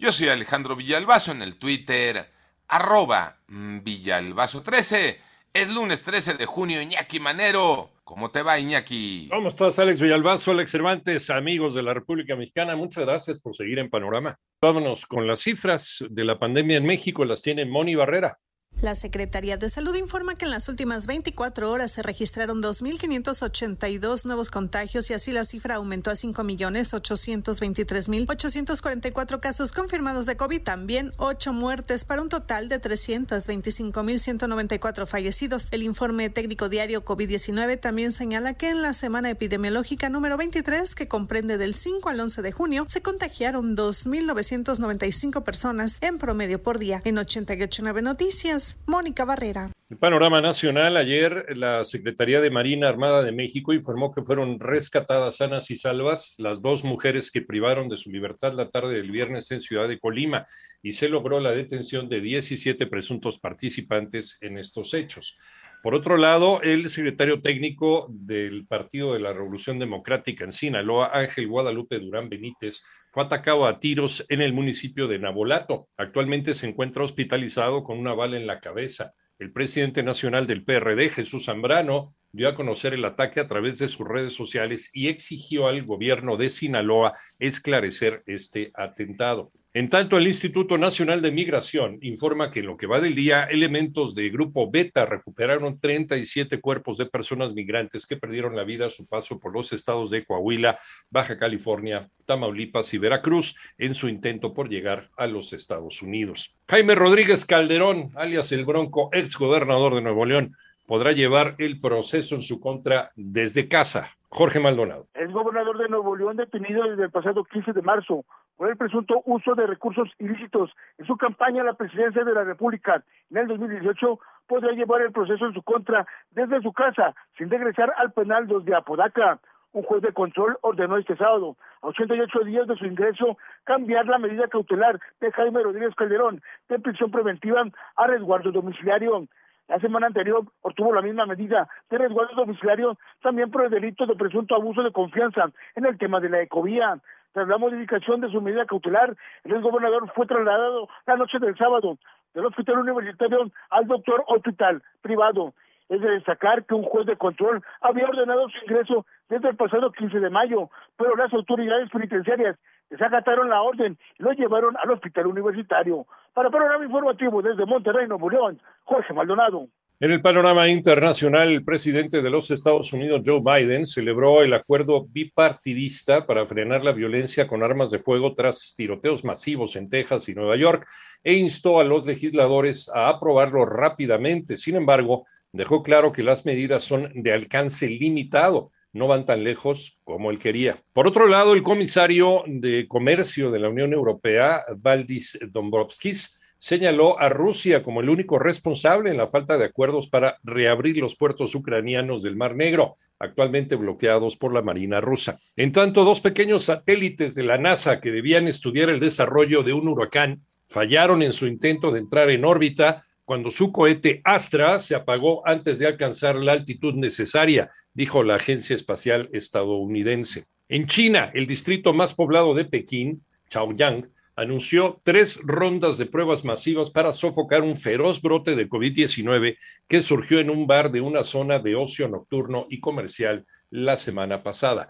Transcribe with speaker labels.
Speaker 1: Yo soy Alejandro Villalbazo en el Twitter, arroba Villalbazo13. Es lunes 13 de junio, Iñaki Manero. ¿Cómo te va, Iñaki?
Speaker 2: ¿Cómo estás, Alex Villalbazo, Alex Cervantes, amigos de la República Mexicana? Muchas gracias por seguir en Panorama. Vámonos con las cifras de la pandemia en México. Las tiene Moni Barrera.
Speaker 3: La Secretaría de Salud informa que en las últimas 24 horas se registraron 2.582 nuevos contagios y así la cifra aumentó a 5.823.844 casos confirmados de COVID, también 8 muertes para un total de 325.194 fallecidos. El informe técnico diario COVID-19 también señala que en la semana epidemiológica número 23, que comprende del 5 al 11 de junio, se contagiaron 2.995 personas en promedio por día. En 889 Noticias, Mónica Barrera.
Speaker 2: El panorama nacional, ayer la Secretaría de Marina Armada de México informó que fueron rescatadas sanas y salvas las dos mujeres que privaron de su libertad la tarde del viernes en Ciudad de Colima y se logró la detención de 17 presuntos participantes en estos hechos. Por otro lado, el secretario técnico del Partido de la Revolución Democrática en Sinaloa, Ángel Guadalupe Durán Benítez, fue atacado a tiros en el municipio de Nabolato. Actualmente se encuentra hospitalizado con una bala en la cabeza. El presidente nacional del PRD, Jesús Zambrano, dio a conocer el ataque a través de sus redes sociales y exigió al gobierno de Sinaloa esclarecer este atentado. En tanto, el Instituto Nacional de Migración informa que en lo que va del día, elementos de Grupo Beta recuperaron 37 cuerpos de personas migrantes que perdieron la vida a su paso por los estados de Coahuila, Baja California, Tamaulipas y Veracruz en su intento por llegar a los Estados Unidos. Jaime Rodríguez Calderón, alias el Bronco, ex gobernador de Nuevo León, podrá llevar el proceso en su contra desde casa. Jorge Maldonado.
Speaker 4: El gobernador de Nuevo León detenido desde el pasado 15 de marzo por el presunto uso de recursos ilícitos en su campaña a la presidencia de la República en el 2018 podrá llevar el proceso en su contra desde su casa sin regresar al penal 2 de Apodaca. Un juez de control ordenó este sábado, a 88 días de su ingreso, cambiar la medida cautelar de Jaime Rodríguez Calderón de prisión preventiva a resguardo domiciliario. La semana anterior obtuvo la misma medida de resguardo domiciliario también por el delito de presunto abuso de confianza en el tema de la ecovía. Tras la modificación de su medida cautelar, el gobernador fue trasladado la noche del sábado del hospital universitario al doctor hospital privado. Es de destacar que un juez de control había ordenado su ingreso desde el pasado 15 de mayo, pero las autoridades penitenciarias desacataron la orden y lo llevaron al hospital universitario. Para Panorama Informativo desde Monterrey, Nuevo León, Jorge Maldonado.
Speaker 2: En el panorama internacional, el presidente de los Estados Unidos, Joe Biden, celebró el acuerdo bipartidista para frenar la violencia con armas de fuego tras tiroteos masivos en Texas y Nueva York e instó a los legisladores a aprobarlo rápidamente. Sin embargo, dejó claro que las medidas son de alcance limitado no van tan lejos como él quería. Por otro lado, el comisario de Comercio de la Unión Europea, Valdis Dombrovskis, señaló a Rusia como el único responsable en la falta de acuerdos para reabrir los puertos ucranianos del Mar Negro, actualmente bloqueados por la Marina rusa. En tanto, dos pequeños satélites de la NASA que debían estudiar el desarrollo de un huracán fallaron en su intento de entrar en órbita cuando su cohete Astra se apagó antes de alcanzar la altitud necesaria, dijo la Agencia Espacial Estadounidense. En China, el distrito más poblado de Pekín, Chaoyang, anunció tres rondas de pruebas masivas para sofocar un feroz brote de COVID-19 que surgió en un bar de una zona de ocio nocturno y comercial la semana pasada.